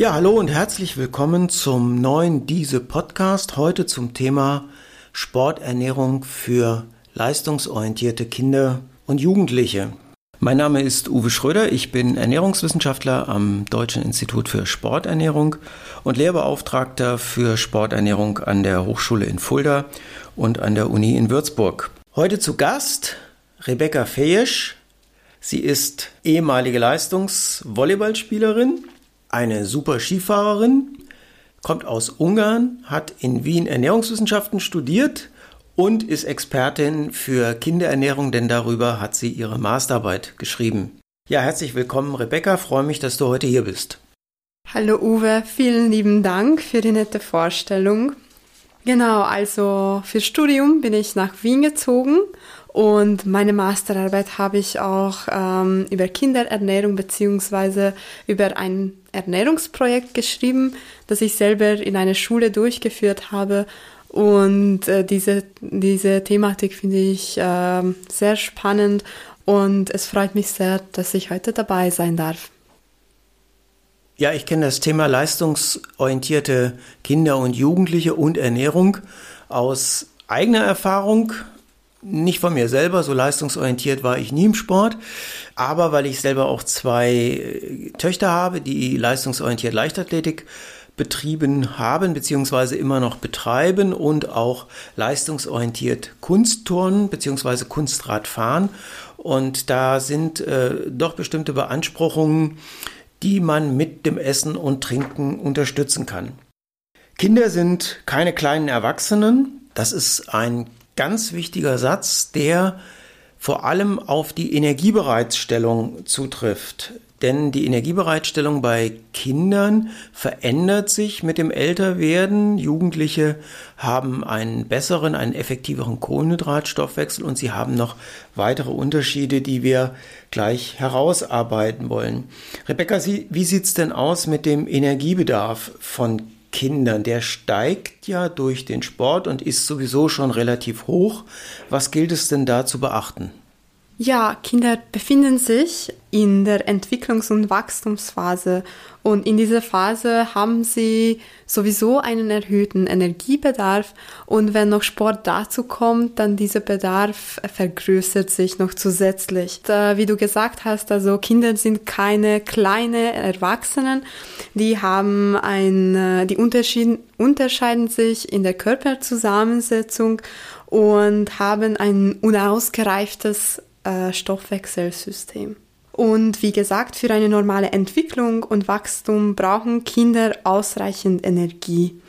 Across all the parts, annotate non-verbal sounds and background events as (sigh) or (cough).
Ja, hallo und herzlich willkommen zum neuen Diese Podcast. Heute zum Thema Sporternährung für leistungsorientierte Kinder und Jugendliche. Mein Name ist Uwe Schröder, ich bin Ernährungswissenschaftler am Deutschen Institut für Sporternährung und Lehrbeauftragter für Sporternährung an der Hochschule in Fulda und an der Uni in Würzburg. Heute zu Gast Rebecca Fejesch. Sie ist ehemalige Leistungsvolleyballspielerin eine super Skifahrerin, kommt aus Ungarn, hat in Wien Ernährungswissenschaften studiert und ist Expertin für Kinderernährung, denn darüber hat sie ihre Masterarbeit geschrieben. Ja, herzlich willkommen, Rebecca. Freue mich, dass du heute hier bist. Hallo Uwe, vielen lieben Dank für die nette Vorstellung. Genau, also fürs Studium bin ich nach Wien gezogen und meine Masterarbeit habe ich auch ähm, über Kinderernährung beziehungsweise über ein Ernährungsprojekt geschrieben, das ich selber in einer Schule durchgeführt habe. Und äh, diese, diese Thematik finde ich äh, sehr spannend und es freut mich sehr, dass ich heute dabei sein darf. Ja, ich kenne das Thema leistungsorientierte Kinder und Jugendliche und Ernährung aus eigener Erfahrung nicht von mir selber, so leistungsorientiert war ich nie im Sport, aber weil ich selber auch zwei äh, Töchter habe, die leistungsorientiert Leichtathletik betrieben haben, beziehungsweise immer noch betreiben und auch leistungsorientiert Kunstturnen, beziehungsweise Kunstradfahren. Und da sind äh, doch bestimmte Beanspruchungen, die man mit dem Essen und Trinken unterstützen kann. Kinder sind keine kleinen Erwachsenen. Das ist ein ganz wichtiger Satz, der vor allem auf die Energiebereitstellung zutrifft. Denn die Energiebereitstellung bei Kindern verändert sich mit dem Älterwerden. Jugendliche haben einen besseren, einen effektiveren Kohlenhydratstoffwechsel und sie haben noch weitere Unterschiede, die wir gleich herausarbeiten wollen. Rebecca, wie sieht es denn aus mit dem Energiebedarf von Kindern? Der steigt ja durch den Sport und ist sowieso schon relativ hoch. Was gilt es denn da zu beachten? Ja, Kinder befinden sich in der Entwicklungs- und Wachstumsphase. Und in dieser Phase haben sie sowieso einen erhöhten Energiebedarf. Und wenn noch Sport dazu kommt, dann dieser Bedarf vergrößert sich noch zusätzlich. Wie du gesagt hast, also Kinder sind keine kleine Erwachsenen, die haben ein, die unterschieden, unterscheiden sich in der Körperzusammensetzung und haben ein unausgereiftes äh, Stoffwechselsystem. Und wie gesagt, für eine normale Entwicklung und Wachstum brauchen Kinder ausreichend Energie.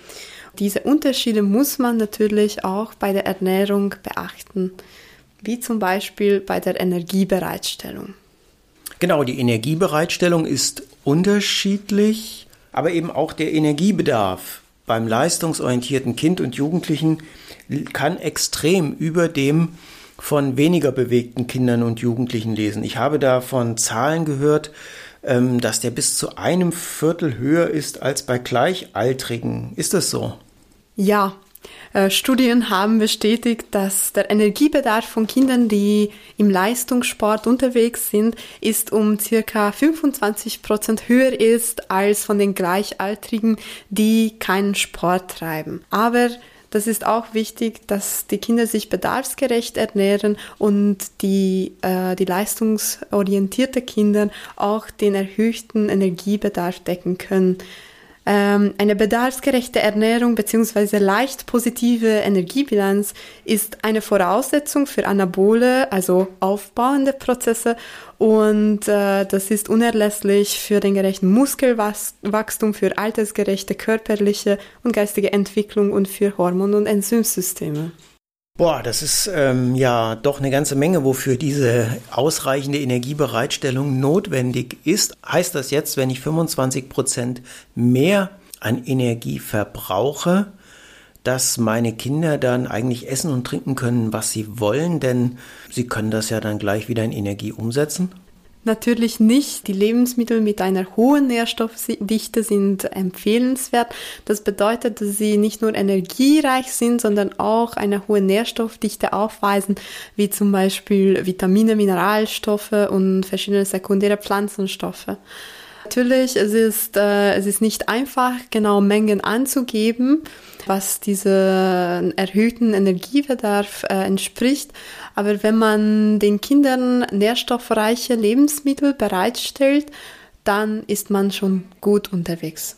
Diese Unterschiede muss man natürlich auch bei der Ernährung beachten, wie zum Beispiel bei der Energiebereitstellung. Genau, die Energiebereitstellung ist unterschiedlich, aber eben auch der Energiebedarf beim leistungsorientierten Kind und Jugendlichen kann extrem über dem von weniger bewegten Kindern und Jugendlichen lesen. Ich habe da von Zahlen gehört, ähm, dass der bis zu einem Viertel höher ist als bei Gleichaltrigen. Ist das so? Ja, äh, Studien haben bestätigt, dass der Energiebedarf von Kindern, die im Leistungssport unterwegs sind, ist um circa 25 Prozent höher ist als von den Gleichaltrigen, die keinen Sport treiben. Aber das ist auch wichtig, dass die Kinder sich bedarfsgerecht ernähren und die, äh, die leistungsorientierte Kinder auch den erhöhten Energiebedarf decken können. Ähm, eine bedarfsgerechte Ernährung bzw. leicht positive Energiebilanz ist eine Voraussetzung für anabole, also aufbauende Prozesse und äh, das ist unerlässlich für den gerechten Muskelwachstum, für altersgerechte körperliche und geistige Entwicklung und für Hormon- und Enzymsysteme. Boah, das ist ähm, ja doch eine ganze Menge, wofür diese ausreichende Energiebereitstellung notwendig ist. Heißt das jetzt, wenn ich 25 Prozent mehr an Energie verbrauche, dass meine Kinder dann eigentlich essen und trinken können, was sie wollen, denn sie können das ja dann gleich wieder in Energie umsetzen? Natürlich nicht. Die Lebensmittel mit einer hohen Nährstoffdichte sind empfehlenswert. Das bedeutet, dass sie nicht nur energiereich sind, sondern auch eine hohe Nährstoffdichte aufweisen, wie zum Beispiel Vitamine, Mineralstoffe und verschiedene sekundäre Pflanzenstoffe. Natürlich, es ist, äh, es ist nicht einfach, genau Mengen anzugeben, was diesem erhöhten Energiebedarf äh, entspricht. Aber wenn man den Kindern nährstoffreiche Lebensmittel bereitstellt, dann ist man schon gut unterwegs.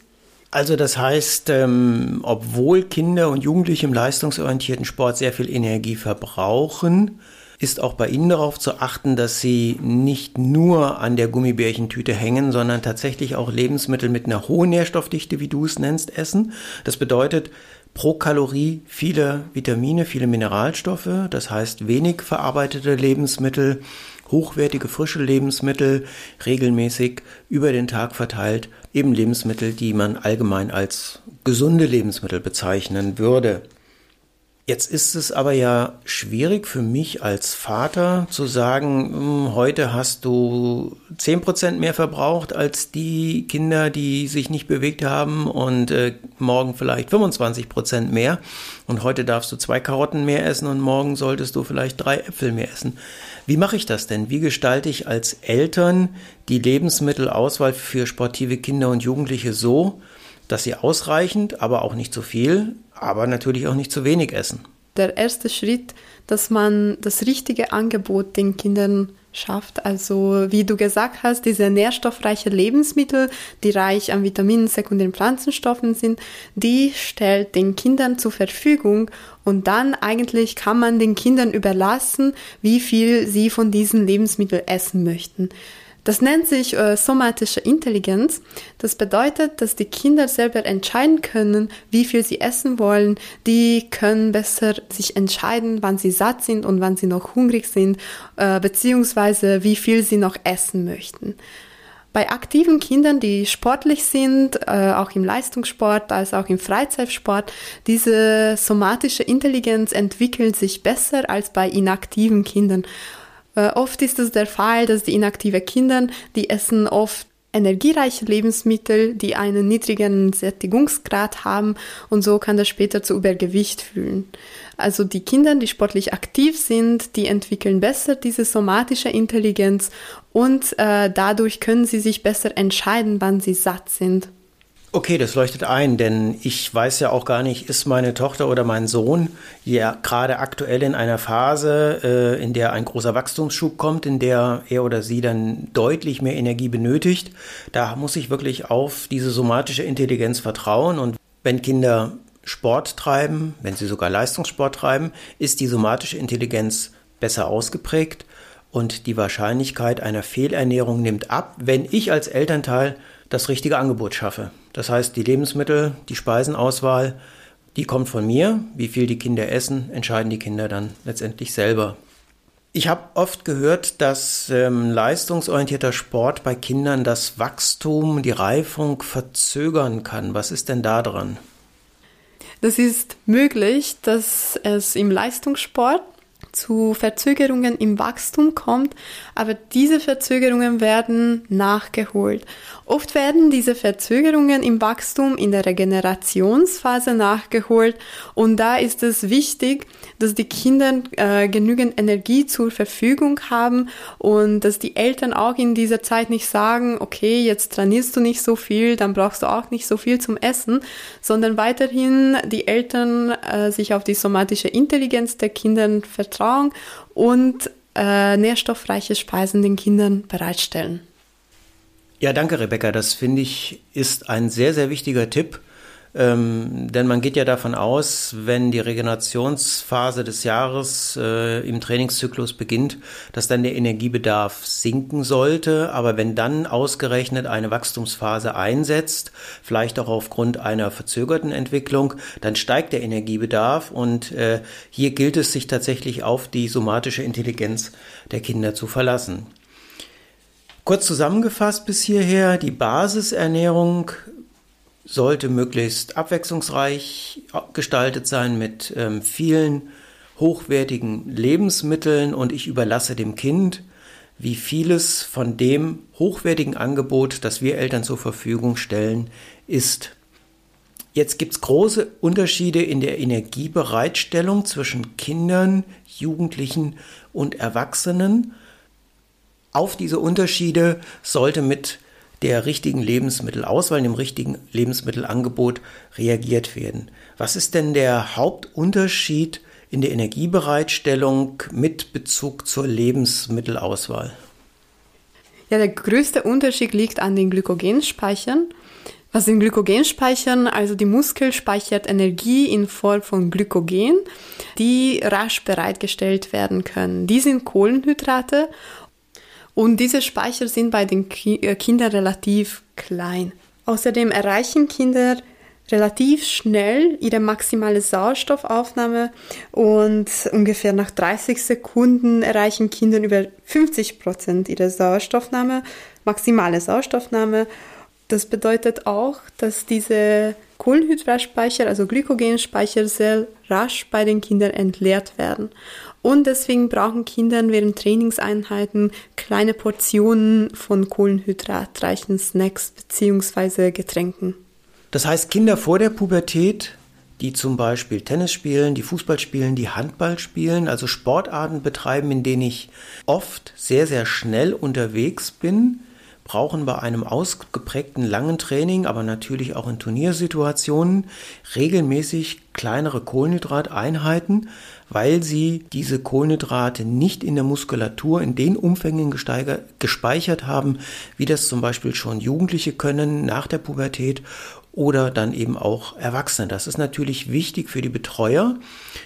Also das heißt, ähm, obwohl Kinder und Jugendliche im leistungsorientierten Sport sehr viel Energie verbrauchen, ist auch bei Ihnen darauf zu achten, dass Sie nicht nur an der Gummibärchentüte hängen, sondern tatsächlich auch Lebensmittel mit einer hohen Nährstoffdichte, wie du es nennst, essen. Das bedeutet pro Kalorie viele Vitamine, viele Mineralstoffe, das heißt wenig verarbeitete Lebensmittel, hochwertige frische Lebensmittel, regelmäßig über den Tag verteilt, eben Lebensmittel, die man allgemein als gesunde Lebensmittel bezeichnen würde. Jetzt ist es aber ja schwierig für mich als Vater zu sagen, hm, heute hast du 10% mehr verbraucht als die Kinder, die sich nicht bewegt haben und äh, morgen vielleicht 25% mehr und heute darfst du zwei Karotten mehr essen und morgen solltest du vielleicht drei Äpfel mehr essen. Wie mache ich das denn? Wie gestalte ich als Eltern die Lebensmittelauswahl für sportive Kinder und Jugendliche so, dass sie ausreichend, aber auch nicht zu viel, aber natürlich auch nicht zu wenig essen. Der erste Schritt, dass man das richtige Angebot den Kindern schafft. Also wie du gesagt hast, diese nährstoffreiche Lebensmittel, die reich an Vitaminen, sekundären Pflanzenstoffen sind, die stellt den Kindern zur Verfügung und dann eigentlich kann man den Kindern überlassen, wie viel sie von diesen Lebensmitteln essen möchten. Das nennt sich äh, somatische Intelligenz. Das bedeutet, dass die Kinder selber entscheiden können, wie viel sie essen wollen. Die können besser sich entscheiden, wann sie satt sind und wann sie noch hungrig sind, äh, beziehungsweise wie viel sie noch essen möchten. Bei aktiven Kindern, die sportlich sind, äh, auch im Leistungssport als auch im Freizeitsport, diese somatische Intelligenz entwickelt sich besser als bei inaktiven Kindern. Äh, oft ist es der Fall, dass die inaktive Kinder, die essen oft energiereiche Lebensmittel, die einen niedrigen Sättigungsgrad haben und so kann das später zu Übergewicht führen. Also die Kinder, die sportlich aktiv sind, die entwickeln besser diese somatische Intelligenz und äh, dadurch können sie sich besser entscheiden, wann sie satt sind. Okay, das leuchtet ein, denn ich weiß ja auch gar nicht, ist meine Tochter oder mein Sohn ja gerade aktuell in einer Phase, äh, in der ein großer Wachstumsschub kommt, in der er oder sie dann deutlich mehr Energie benötigt. Da muss ich wirklich auf diese somatische Intelligenz vertrauen und wenn Kinder Sport treiben, wenn sie sogar Leistungssport treiben, ist die somatische Intelligenz besser ausgeprägt und die Wahrscheinlichkeit einer Fehlernährung nimmt ab, wenn ich als Elternteil das richtige Angebot schaffe. Das heißt, die Lebensmittel, die Speisenauswahl, die kommt von mir. Wie viel die Kinder essen, entscheiden die Kinder dann letztendlich selber. Ich habe oft gehört, dass ähm, leistungsorientierter Sport bei Kindern das Wachstum, die Reifung verzögern kann. Was ist denn da dran? Das ist möglich, dass es im Leistungssport zu Verzögerungen im Wachstum kommt, aber diese Verzögerungen werden nachgeholt. Oft werden diese Verzögerungen im Wachstum in der Regenerationsphase nachgeholt und da ist es wichtig, dass die Kinder äh, genügend Energie zur Verfügung haben und dass die Eltern auch in dieser Zeit nicht sagen, okay, jetzt trainierst du nicht so viel, dann brauchst du auch nicht so viel zum Essen, sondern weiterhin die Eltern äh, sich auf die somatische Intelligenz der Kinder vertrauen und äh, nährstoffreiche Speisen den Kindern bereitstellen. Ja, danke, Rebecca. Das finde ich ist ein sehr, sehr wichtiger Tipp. Ähm, denn man geht ja davon aus, wenn die Regenerationsphase des Jahres äh, im Trainingszyklus beginnt, dass dann der Energiebedarf sinken sollte. Aber wenn dann ausgerechnet eine Wachstumsphase einsetzt, vielleicht auch aufgrund einer verzögerten Entwicklung, dann steigt der Energiebedarf. Und äh, hier gilt es sich tatsächlich auf die somatische Intelligenz der Kinder zu verlassen. Kurz zusammengefasst bis hierher, die Basisernährung sollte möglichst abwechslungsreich gestaltet sein mit ähm, vielen hochwertigen Lebensmitteln und ich überlasse dem Kind, wie vieles von dem hochwertigen Angebot, das wir Eltern zur Verfügung stellen, ist. Jetzt gibt es große Unterschiede in der Energiebereitstellung zwischen Kindern, Jugendlichen und Erwachsenen. Auf diese Unterschiede sollte mit der richtigen Lebensmittelauswahl, dem richtigen Lebensmittelangebot reagiert werden. Was ist denn der Hauptunterschied in der Energiebereitstellung mit Bezug zur Lebensmittelauswahl? Ja, der größte Unterschied liegt an den Glykogenspeichern. Was sind Glykogenspeichern? Also die Muskel speichert Energie in Form von Glykogen, die rasch bereitgestellt werden können. Die sind Kohlenhydrate und diese Speicher sind bei den äh, Kindern relativ klein. Außerdem erreichen Kinder relativ schnell ihre maximale Sauerstoffaufnahme und ungefähr nach 30 Sekunden erreichen Kinder über 50 Prozent ihrer Sauerstoffnahme, maximale Sauerstoffnahme. Das bedeutet auch, dass diese Kohlenhydratspeicher, also Glykogenspeicher, sehr rasch bei den Kindern entleert werden. Und deswegen brauchen Kinder während Trainingseinheiten kleine Portionen von kohlenhydratreichen Snacks bzw. Getränken. Das heißt, Kinder vor der Pubertät, die zum Beispiel Tennis spielen, die Fußball spielen, die Handball spielen, also Sportarten betreiben, in denen ich oft sehr, sehr schnell unterwegs bin, brauchen bei einem ausgeprägten langen Training, aber natürlich auch in Turniersituationen regelmäßig kleinere Kohlenhydrateinheiten, weil sie diese Kohlenhydrate nicht in der Muskulatur in den Umfängen gespeichert haben, wie das zum Beispiel schon Jugendliche können nach der Pubertät oder dann eben auch Erwachsene. Das ist natürlich wichtig für die Betreuer,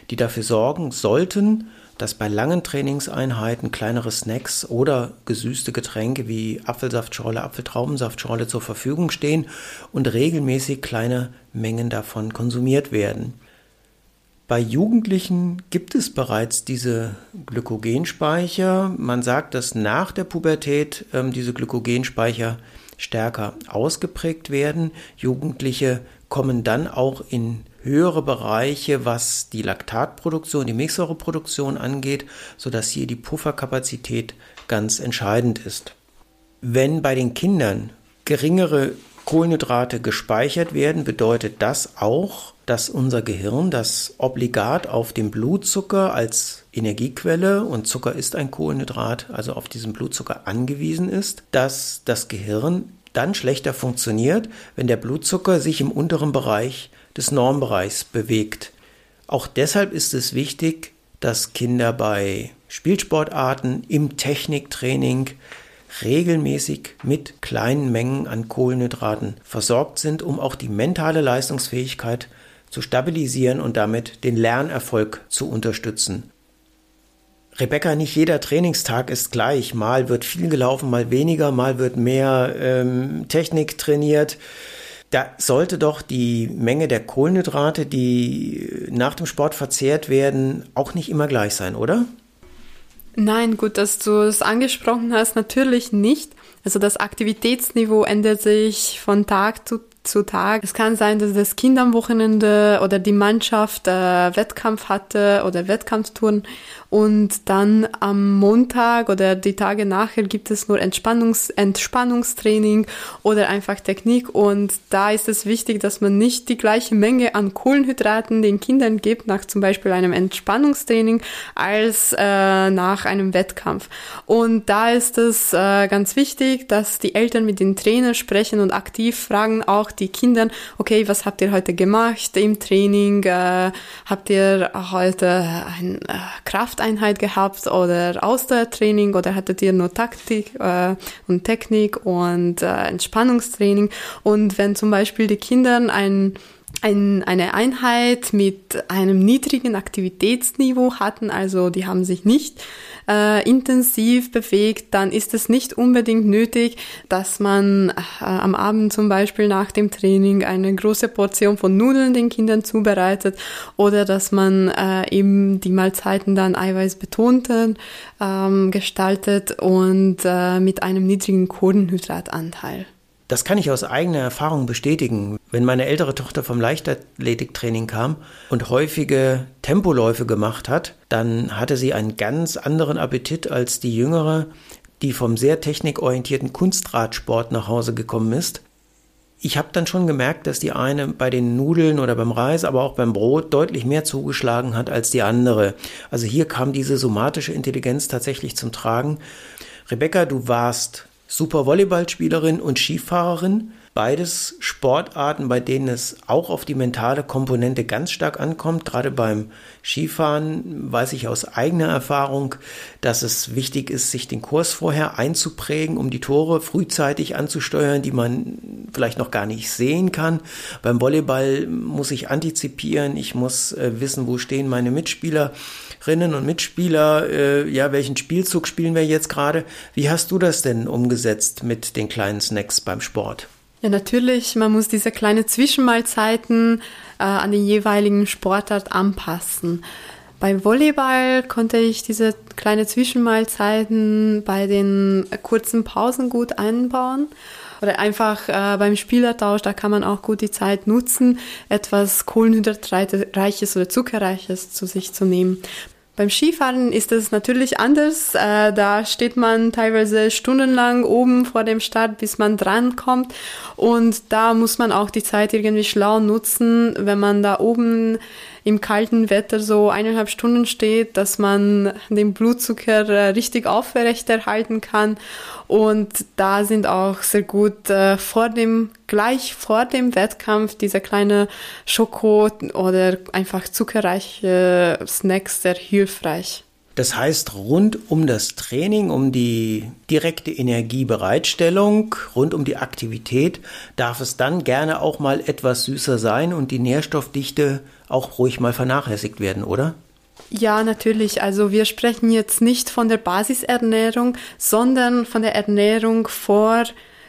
die dafür sorgen sollten, dass bei langen Trainingseinheiten kleinere Snacks oder gesüßte Getränke wie Apfelsaftschorle, Apfeltraubensaftschorle zur Verfügung stehen und regelmäßig kleine Mengen davon konsumiert werden. Bei Jugendlichen gibt es bereits diese Glykogenspeicher. Man sagt, dass nach der Pubertät ähm, diese Glykogenspeicher stärker ausgeprägt werden. Jugendliche kommen dann auch in höhere Bereiche, was die Laktatproduktion, die Milchsäureproduktion angeht, sodass hier die Pufferkapazität ganz entscheidend ist. Wenn bei den Kindern geringere Kohlenhydrate gespeichert werden, bedeutet das auch, dass unser Gehirn das obligat auf den Blutzucker als Energiequelle und Zucker ist ein Kohlenhydrat, also auf diesen Blutzucker angewiesen ist, dass das Gehirn dann schlechter funktioniert, wenn der Blutzucker sich im unteren Bereich des Normbereichs bewegt. Auch deshalb ist es wichtig, dass Kinder bei Spielsportarten im Techniktraining regelmäßig mit kleinen Mengen an Kohlenhydraten versorgt sind, um auch die mentale Leistungsfähigkeit zu stabilisieren und damit den Lernerfolg zu unterstützen. Rebecca, nicht jeder Trainingstag ist gleich. Mal wird viel gelaufen, mal weniger, mal wird mehr ähm, Technik trainiert. Da sollte doch die Menge der Kohlenhydrate, die nach dem Sport verzehrt werden, auch nicht immer gleich sein, oder? Nein, gut, dass du es angesprochen hast, natürlich nicht. Also das Aktivitätsniveau ändert sich von Tag zu zu Tag. Es kann sein, dass das Kind am Wochenende oder die Mannschaft äh, Wettkampf hatte oder Wettkampftouren und dann am Montag oder die Tage nachher gibt es nur Entspannungs Entspannungstraining oder einfach Technik und da ist es wichtig, dass man nicht die gleiche Menge an Kohlenhydraten den Kindern gibt nach zum Beispiel einem Entspannungstraining als äh, nach einem Wettkampf. Und da ist es äh, ganz wichtig, dass die Eltern mit den Trainern sprechen und aktiv fragen auch die Kinder, okay, was habt ihr heute gemacht im Training? Äh, habt ihr heute ein äh, Kraft Krafteinheit gehabt oder Ausdauertraining oder hattet ihr nur Taktik äh, und Technik und äh, Entspannungstraining? Und wenn zum Beispiel die Kinder ein ein, eine Einheit mit einem niedrigen Aktivitätsniveau hatten, also die haben sich nicht äh, intensiv bewegt, dann ist es nicht unbedingt nötig, dass man äh, am Abend zum Beispiel nach dem Training eine große Portion von Nudeln den Kindern zubereitet oder dass man äh, eben die Mahlzeiten dann eiweißbetonter ähm, gestaltet und äh, mit einem niedrigen Kohlenhydratanteil. Das kann ich aus eigener Erfahrung bestätigen. Wenn meine ältere Tochter vom Leichtathletiktraining kam und häufige Tempoläufe gemacht hat, dann hatte sie einen ganz anderen Appetit als die jüngere, die vom sehr technikorientierten Kunstradsport nach Hause gekommen ist. Ich habe dann schon gemerkt, dass die eine bei den Nudeln oder beim Reis, aber auch beim Brot deutlich mehr zugeschlagen hat als die andere. Also hier kam diese somatische Intelligenz tatsächlich zum Tragen. Rebecca, du warst super Volleyballspielerin und Skifahrerin. Beides Sportarten, bei denen es auch auf die mentale Komponente ganz stark ankommt. Gerade beim Skifahren weiß ich aus eigener Erfahrung, dass es wichtig ist, sich den Kurs vorher einzuprägen, um die Tore frühzeitig anzusteuern, die man vielleicht noch gar nicht sehen kann. Beim Volleyball muss ich antizipieren, ich muss äh, wissen, wo stehen meine Mitspielerinnen und Mitspieler, äh, ja, welchen Spielzug spielen wir jetzt gerade. Wie hast du das denn umgesetzt mit den kleinen Snacks beim Sport? Ja, natürlich, man muss diese kleinen Zwischenmahlzeiten äh, an den jeweiligen Sportart anpassen. Beim Volleyball konnte ich diese kleinen Zwischenmahlzeiten bei den kurzen Pausen gut einbauen. Oder einfach äh, beim Spielertausch, da kann man auch gut die Zeit nutzen, etwas Kohlenhydratreiches oder Zuckerreiches zu sich zu nehmen. Beim Skifahren ist es natürlich anders. Äh, da steht man teilweise stundenlang oben vor dem Start, bis man drankommt. Und da muss man auch die Zeit irgendwie schlau nutzen, wenn man da oben im kalten Wetter so eineinhalb Stunden steht, dass man den Blutzucker äh, richtig aufrechterhalten kann. Und da sind auch sehr gut äh, vor dem, gleich vor dem Wettkampf diese kleine Schoko oder einfach zuckerreiche Snacks sehr hilfreich. Das heißt, rund um das Training, um die direkte Energiebereitstellung, rund um die Aktivität, darf es dann gerne auch mal etwas süßer sein und die Nährstoffdichte auch ruhig mal vernachlässigt werden, oder? Ja, natürlich. Also wir sprechen jetzt nicht von der Basisernährung, sondern von der Ernährung vor,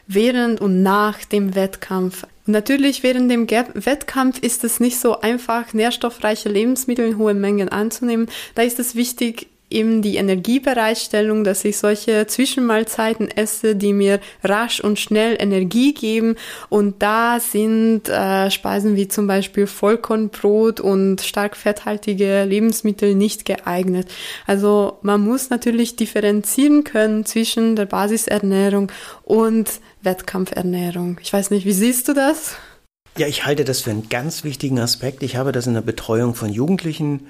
während und nach dem Wettkampf. natürlich während dem Wettkampf ist es nicht so einfach, nährstoffreiche Lebensmittel in hohen Mengen anzunehmen. Da ist es wichtig, eben die Energiebereitstellung, dass ich solche Zwischenmahlzeiten esse, die mir rasch und schnell Energie geben. Und da sind äh, Speisen wie zum Beispiel Vollkornbrot und stark fetthaltige Lebensmittel nicht geeignet. Also man muss natürlich differenzieren können zwischen der Basisernährung und Wettkampfernährung. Ich weiß nicht, wie siehst du das? Ja, ich halte das für einen ganz wichtigen Aspekt. Ich habe das in der Betreuung von Jugendlichen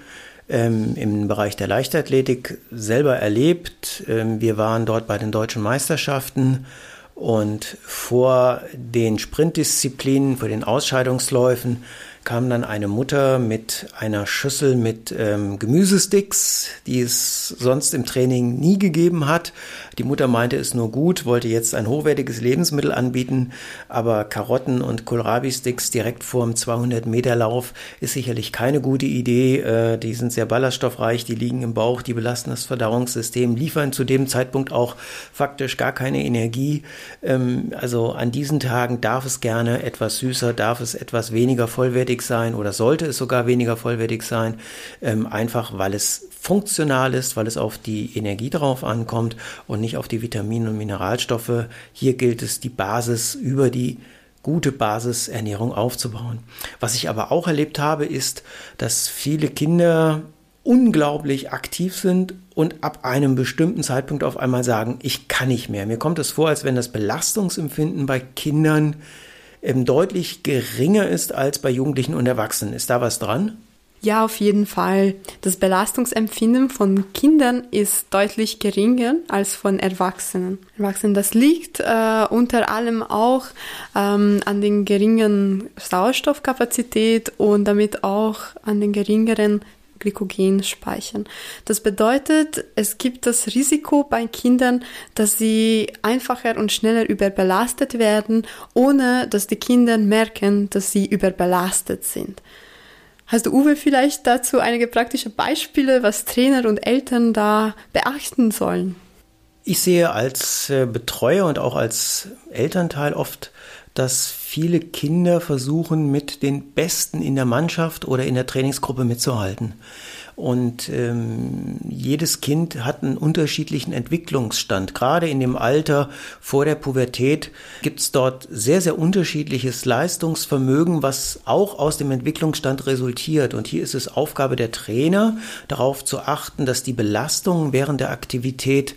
ähm, im Bereich der Leichtathletik selber erlebt. Ähm, wir waren dort bei den deutschen Meisterschaften und vor den Sprintdisziplinen, vor den Ausscheidungsläufen kam dann eine Mutter mit einer Schüssel mit ähm, Gemüsesticks, die es sonst im Training nie gegeben hat. Die Mutter meinte es nur gut, wollte jetzt ein hochwertiges Lebensmittel anbieten, aber Karotten und Kohlrabi-Sticks direkt vor dem 200-Meter-Lauf ist sicherlich keine gute Idee. Äh, die sind sehr ballaststoffreich, die liegen im Bauch, die belasten das Verdauungssystem, liefern zu dem Zeitpunkt auch faktisch gar keine Energie. Ähm, also an diesen Tagen darf es gerne etwas süßer, darf es etwas weniger vollwertig vollwertig sein oder sollte es sogar weniger vollwertig sein, ähm, einfach weil es funktional ist, weil es auf die Energie drauf ankommt und nicht auf die Vitamine und Mineralstoffe. Hier gilt es, die Basis über die gute Basisernährung aufzubauen. Was ich aber auch erlebt habe, ist, dass viele Kinder unglaublich aktiv sind und ab einem bestimmten Zeitpunkt auf einmal sagen, ich kann nicht mehr. Mir kommt es vor, als wenn das Belastungsempfinden bei Kindern ähm, deutlich geringer ist als bei Jugendlichen und Erwachsenen. Ist da was dran? Ja, auf jeden Fall. Das Belastungsempfinden von Kindern ist deutlich geringer als von Erwachsenen. Erwachsenen, das liegt äh, unter allem auch ähm, an den geringen Sauerstoffkapazität und damit auch an den geringeren Glykogen speichern. Das bedeutet, es gibt das Risiko bei Kindern, dass sie einfacher und schneller überbelastet werden, ohne dass die Kinder merken, dass sie überbelastet sind. Hast du, Uwe, vielleicht dazu einige praktische Beispiele, was Trainer und Eltern da beachten sollen? Ich sehe als äh, Betreuer und auch als Elternteil oft dass viele Kinder versuchen, mit den Besten in der Mannschaft oder in der Trainingsgruppe mitzuhalten. Und ähm, jedes Kind hat einen unterschiedlichen Entwicklungsstand. Gerade in dem Alter vor der Pubertät gibt es dort sehr, sehr unterschiedliches Leistungsvermögen, was auch aus dem Entwicklungsstand resultiert. Und hier ist es Aufgabe der Trainer, darauf zu achten, dass die Belastungen während der Aktivität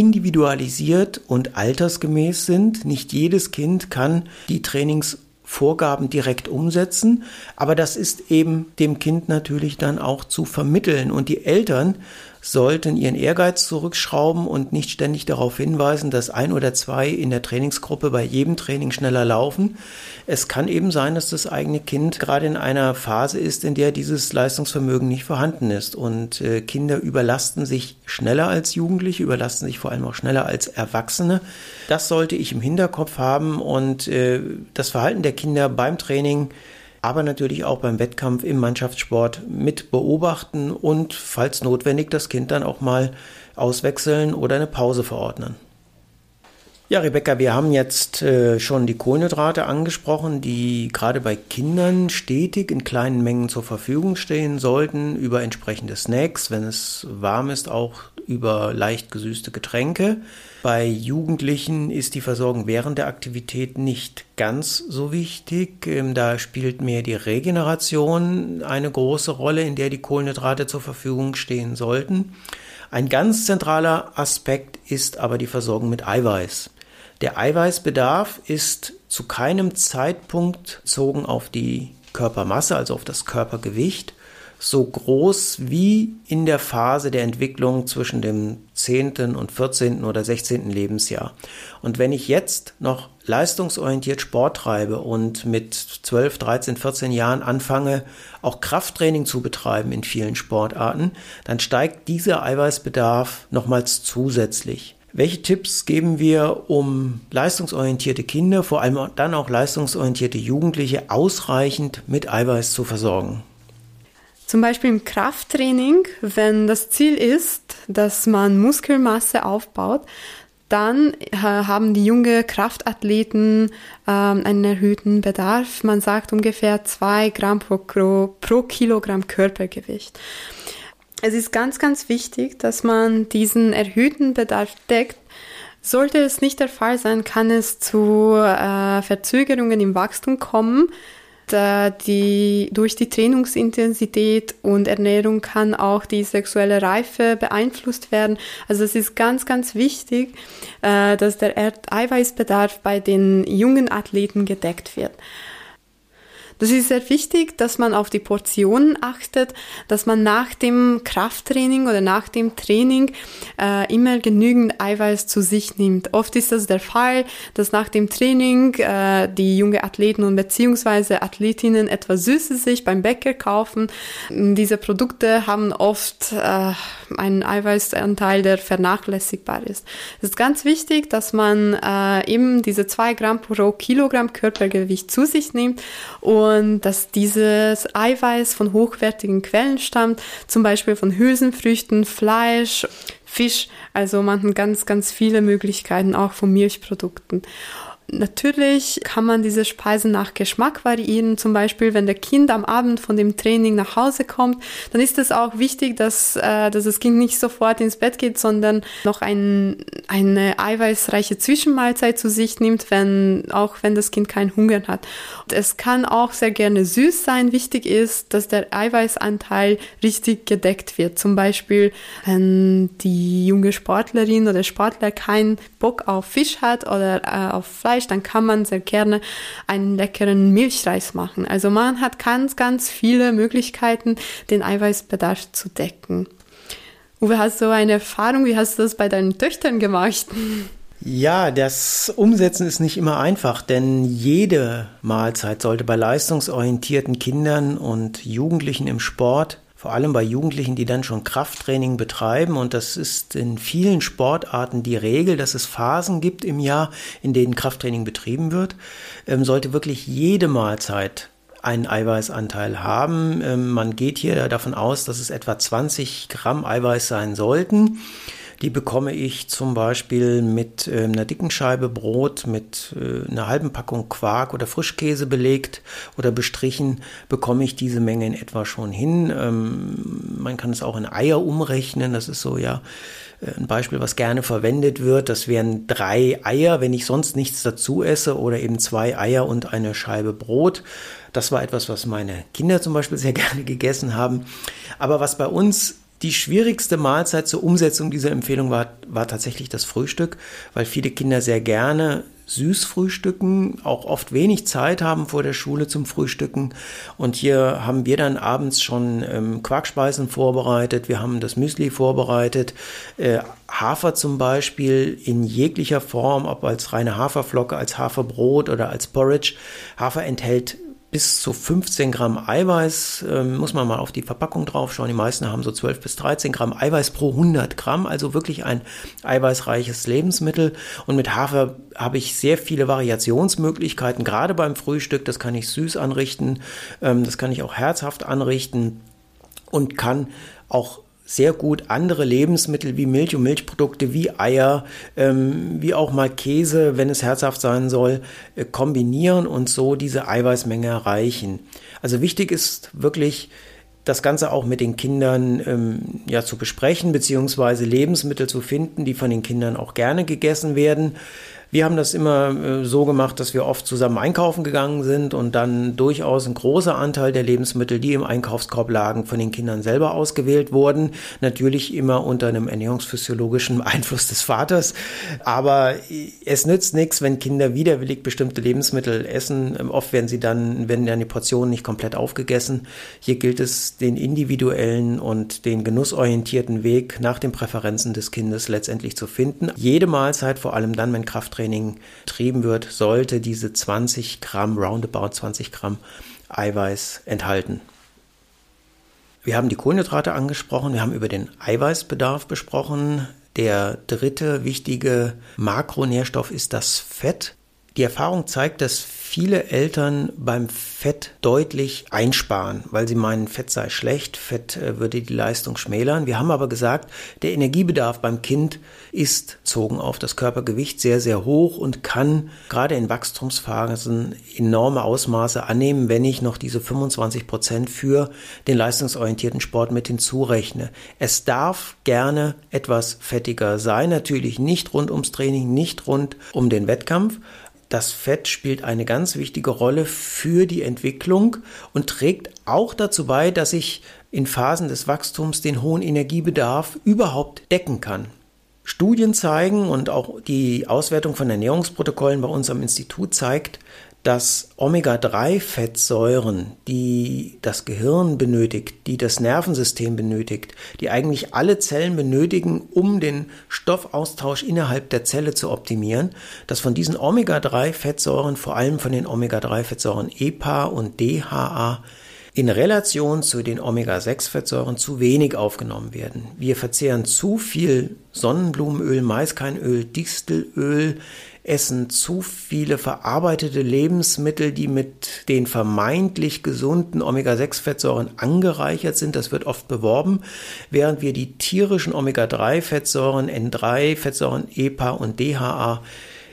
individualisiert und altersgemäß sind. Nicht jedes Kind kann die Trainingsvorgaben direkt umsetzen, aber das ist eben dem Kind natürlich dann auch zu vermitteln und die Eltern sollten ihren Ehrgeiz zurückschrauben und nicht ständig darauf hinweisen, dass ein oder zwei in der Trainingsgruppe bei jedem Training schneller laufen. Es kann eben sein, dass das eigene Kind gerade in einer Phase ist, in der dieses Leistungsvermögen nicht vorhanden ist. Und äh, Kinder überlasten sich schneller als Jugendliche, überlasten sich vor allem auch schneller als Erwachsene. Das sollte ich im Hinterkopf haben und äh, das Verhalten der Kinder beim Training aber natürlich auch beim Wettkampf im Mannschaftssport mit beobachten und falls notwendig das Kind dann auch mal auswechseln oder eine Pause verordnen. Ja, Rebecca, wir haben jetzt äh, schon die Kohlenhydrate angesprochen, die gerade bei Kindern stetig in kleinen Mengen zur Verfügung stehen sollten, über entsprechende Snacks, wenn es warm ist, auch über leicht gesüßte Getränke. Bei Jugendlichen ist die Versorgung während der Aktivität nicht ganz so wichtig. Ähm, da spielt mehr die Regeneration eine große Rolle, in der die Kohlenhydrate zur Verfügung stehen sollten. Ein ganz zentraler Aspekt ist aber die Versorgung mit Eiweiß. Der Eiweißbedarf ist zu keinem Zeitpunkt bezogen auf die Körpermasse, also auf das Körpergewicht, so groß wie in der Phase der Entwicklung zwischen dem 10. und 14. oder 16. Lebensjahr. Und wenn ich jetzt noch leistungsorientiert Sport treibe und mit 12, 13, 14 Jahren anfange, auch Krafttraining zu betreiben in vielen Sportarten, dann steigt dieser Eiweißbedarf nochmals zusätzlich. Welche Tipps geben wir, um leistungsorientierte Kinder, vor allem dann auch leistungsorientierte Jugendliche, ausreichend mit Eiweiß zu versorgen? Zum Beispiel im Krafttraining, wenn das Ziel ist, dass man Muskelmasse aufbaut, dann äh, haben die jungen Kraftathleten äh, einen erhöhten Bedarf. Man sagt ungefähr zwei Gramm pro, pro Kilogramm Körpergewicht. Es ist ganz, ganz wichtig, dass man diesen erhöhten Bedarf deckt. Sollte es nicht der Fall sein, kann es zu äh, Verzögerungen im Wachstum kommen die, durch die Trainingsintensität und Ernährung kann auch die sexuelle Reife beeinflusst werden. Also es ist ganz, ganz wichtig, äh, dass der Eiweißbedarf bei den jungen Athleten gedeckt wird. Das ist sehr wichtig, dass man auf die Portionen achtet, dass man nach dem Krafttraining oder nach dem Training äh, immer genügend Eiweiß zu sich nimmt. Oft ist das der Fall, dass nach dem Training äh, die junge Athleten und beziehungsweise Athletinnen etwas Süßes sich beim Bäcker kaufen. Diese Produkte haben oft äh, einen Eiweißanteil, der vernachlässigbar ist. Es ist ganz wichtig, dass man äh, eben diese zwei Gramm pro Kilogramm Körpergewicht zu sich nimmt und und dass dieses Eiweiß von hochwertigen Quellen stammt, zum Beispiel von Hülsenfrüchten, Fleisch, Fisch, also man hat ganz, ganz viele Möglichkeiten auch von Milchprodukten. Natürlich kann man diese Speisen nach Geschmack variieren. Zum Beispiel, wenn der Kind am Abend von dem Training nach Hause kommt, dann ist es auch wichtig, dass, äh, dass das Kind nicht sofort ins Bett geht, sondern noch ein, eine eiweißreiche Zwischenmahlzeit zu sich nimmt, wenn, auch wenn das Kind keinen Hunger hat. Und es kann auch sehr gerne süß sein. Wichtig ist, dass der Eiweißanteil richtig gedeckt wird. Zum Beispiel, wenn die junge Sportlerin oder Sportler keinen Bock auf Fisch hat oder äh, auf Fleisch, Fleisch, dann kann man sehr gerne einen leckeren Milchreis machen. Also man hat ganz, ganz viele Möglichkeiten, den Eiweißbedarf zu decken. Uwe, hast du eine Erfahrung? Wie hast du das bei deinen Töchtern gemacht? Ja, das Umsetzen ist nicht immer einfach, denn jede Mahlzeit sollte bei leistungsorientierten Kindern und Jugendlichen im Sport vor allem bei Jugendlichen, die dann schon Krafttraining betreiben. Und das ist in vielen Sportarten die Regel, dass es Phasen gibt im Jahr, in denen Krafttraining betrieben wird, ähm, sollte wirklich jede Mahlzeit einen Eiweißanteil haben. Ähm, man geht hier davon aus, dass es etwa 20 Gramm Eiweiß sein sollten. Die bekomme ich zum Beispiel mit äh, einer dicken Scheibe Brot, mit äh, einer halben Packung Quark oder Frischkäse belegt oder bestrichen, bekomme ich diese Menge in etwa schon hin. Ähm, man kann es auch in Eier umrechnen. Das ist so ja äh, ein Beispiel, was gerne verwendet wird. Das wären drei Eier, wenn ich sonst nichts dazu esse, oder eben zwei Eier und eine Scheibe Brot. Das war etwas, was meine Kinder zum Beispiel sehr (laughs) gerne gegessen haben. Aber was bei uns die schwierigste Mahlzeit zur Umsetzung dieser Empfehlung war, war tatsächlich das Frühstück, weil viele Kinder sehr gerne süß frühstücken, auch oft wenig Zeit haben vor der Schule zum Frühstücken. Und hier haben wir dann abends schon ähm, Quarkspeisen vorbereitet, wir haben das Müsli vorbereitet, äh, Hafer zum Beispiel in jeglicher Form, ob als reine Haferflocke, als Haferbrot oder als Porridge. Hafer enthält bis zu 15 Gramm Eiweiß, ähm, muss man mal auf die Verpackung drauf schauen. Die meisten haben so 12 bis 13 Gramm Eiweiß pro 100 Gramm, also wirklich ein eiweißreiches Lebensmittel. Und mit Hafer habe ich sehr viele Variationsmöglichkeiten, gerade beim Frühstück. Das kann ich süß anrichten, ähm, das kann ich auch herzhaft anrichten und kann auch sehr gut andere Lebensmittel wie Milch und Milchprodukte, wie Eier, ähm, wie auch mal Käse, wenn es herzhaft sein soll, äh, kombinieren und so diese Eiweißmenge erreichen. Also wichtig ist wirklich, das Ganze auch mit den Kindern ähm, ja zu besprechen, beziehungsweise Lebensmittel zu finden, die von den Kindern auch gerne gegessen werden. Wir haben das immer äh, so gemacht, dass wir oft zusammen einkaufen gegangen sind und dann durchaus ein großer Anteil der Lebensmittel, die im Einkaufskorb lagen, von den Kindern selber ausgewählt wurden. Natürlich immer unter einem ernährungsphysiologischen (laughs) Einfluss des Vaters. Aber es nützt nichts, wenn Kinder widerwillig bestimmte Lebensmittel essen. Oft werden sie dann, werden dann die Portionen nicht komplett aufgegessen. Hier gilt es, den individuellen und den genussorientierten Weg nach den Präferenzen des Kindes letztendlich zu finden. Jede Mahlzeit, vor allem dann, wenn Krafttraining Training betrieben wird, sollte diese 20 Gramm, roundabout 20 Gramm Eiweiß enthalten. Wir haben die Kohlenhydrate angesprochen, wir haben über den Eiweißbedarf besprochen. Der dritte wichtige Makronährstoff ist das Fett. Die Erfahrung zeigt, dass viele Eltern beim Fett deutlich einsparen, weil sie meinen, Fett sei schlecht, Fett äh, würde die Leistung schmälern. Wir haben aber gesagt, der Energiebedarf beim Kind ist zogen auf das Körpergewicht sehr, sehr hoch und kann gerade in Wachstumsphasen enorme Ausmaße annehmen, wenn ich noch diese 25 Prozent für den leistungsorientierten Sport mit hinzurechne. Es darf gerne etwas fettiger sein, natürlich nicht rund ums Training, nicht rund um den Wettkampf, das Fett spielt eine ganz wichtige Rolle für die Entwicklung und trägt auch dazu bei, dass ich in Phasen des Wachstums den hohen Energiebedarf überhaupt decken kann. Studien zeigen und auch die Auswertung von Ernährungsprotokollen bei uns am Institut zeigt, dass Omega-3-Fettsäuren, die das Gehirn benötigt, die das Nervensystem benötigt, die eigentlich alle Zellen benötigen, um den Stoffaustausch innerhalb der Zelle zu optimieren, dass von diesen Omega-3-Fettsäuren, vor allem von den Omega-3-Fettsäuren EPA und DHA, in Relation zu den Omega-6-Fettsäuren zu wenig aufgenommen werden. Wir verzehren zu viel Sonnenblumenöl, Maiskeinöl, Distelöl, essen zu viele verarbeitete Lebensmittel, die mit den vermeintlich gesunden Omega-6-Fettsäuren angereichert sind. Das wird oft beworben, während wir die tierischen Omega-3-Fettsäuren, N3-Fettsäuren, EPA und DHA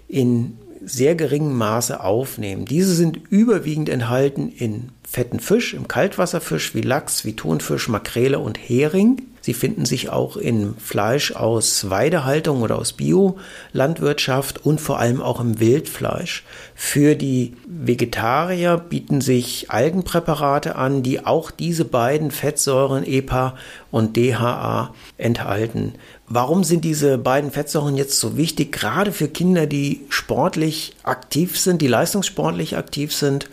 in sehr geringem Maße aufnehmen. Diese sind überwiegend enthalten in fetten Fisch, im Kaltwasserfisch wie Lachs, wie Thunfisch, Makrele und Hering. Sie finden sich auch in Fleisch aus Weidehaltung oder aus Biolandwirtschaft und vor allem auch im Wildfleisch. Für die Vegetarier bieten sich Algenpräparate an, die auch diese beiden Fettsäuren EPA und DHA enthalten. Warum sind diese beiden Fettsäuren jetzt so wichtig, gerade für Kinder, die sportlich aktiv sind, die leistungssportlich aktiv sind?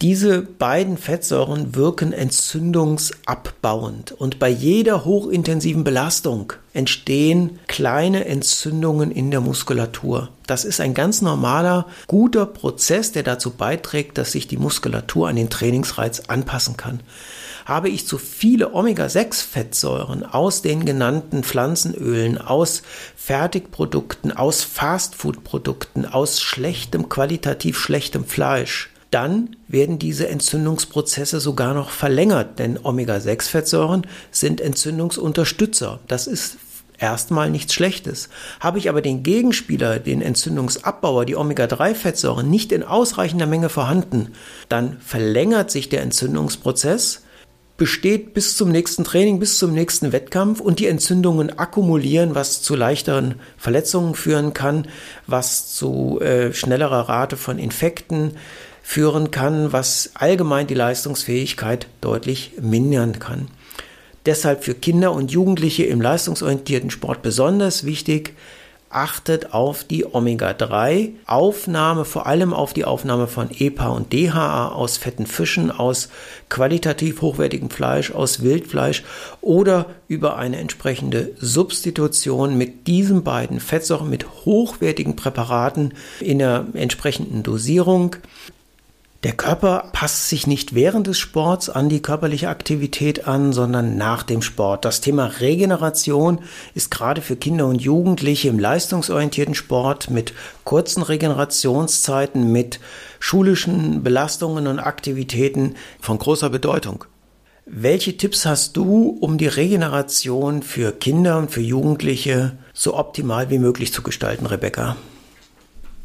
Diese beiden Fettsäuren wirken entzündungsabbauend und bei jeder hochintensiven Belastung entstehen kleine Entzündungen in der Muskulatur. Das ist ein ganz normaler, guter Prozess, der dazu beiträgt, dass sich die Muskulatur an den Trainingsreiz anpassen kann. Habe ich zu viele Omega-6-Fettsäuren aus den genannten Pflanzenölen, aus Fertigprodukten, aus Fastfood-Produkten, aus schlechtem, qualitativ schlechtem Fleisch, dann werden diese Entzündungsprozesse sogar noch verlängert, denn Omega-6-Fettsäuren sind Entzündungsunterstützer. Das ist erstmal nichts Schlechtes. Habe ich aber den Gegenspieler, den Entzündungsabbauer, die Omega-3-Fettsäuren nicht in ausreichender Menge vorhanden, dann verlängert sich der Entzündungsprozess, besteht bis zum nächsten Training, bis zum nächsten Wettkampf und die Entzündungen akkumulieren, was zu leichteren Verletzungen führen kann, was zu äh, schnellerer Rate von Infekten führen kann, was allgemein die Leistungsfähigkeit deutlich mindern kann. Deshalb für Kinder und Jugendliche im leistungsorientierten Sport besonders wichtig, achtet auf die Omega-3-Aufnahme, vor allem auf die Aufnahme von EPA und DHA aus fetten Fischen, aus qualitativ hochwertigem Fleisch, aus Wildfleisch oder über eine entsprechende Substitution mit diesen beiden Fettsäuren, mit hochwertigen Präparaten in der entsprechenden Dosierung. Der Körper passt sich nicht während des Sports an die körperliche Aktivität an, sondern nach dem Sport. Das Thema Regeneration ist gerade für Kinder und Jugendliche im leistungsorientierten Sport mit kurzen Regenerationszeiten, mit schulischen Belastungen und Aktivitäten von großer Bedeutung. Welche Tipps hast du, um die Regeneration für Kinder und für Jugendliche so optimal wie möglich zu gestalten, Rebecca?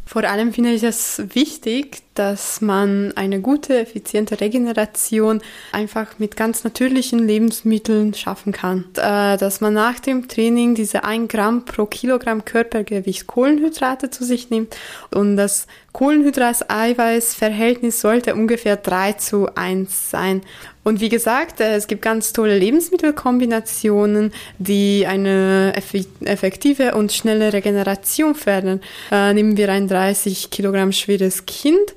Vor allem finde ich es wichtig, dass man eine gute, effiziente Regeneration einfach mit ganz natürlichen Lebensmitteln schaffen kann. Äh, dass man nach dem Training diese 1 Gramm pro Kilogramm Körpergewicht Kohlenhydrate zu sich nimmt und das Kohlenhydrat-Eiweiß-Verhältnis sollte ungefähr 3 zu 1 sein. Und wie gesagt, äh, es gibt ganz tolle Lebensmittelkombinationen, die eine effektive und schnelle Regeneration fördern. Äh, nehmen wir ein 30 Kilogramm schweres Kind.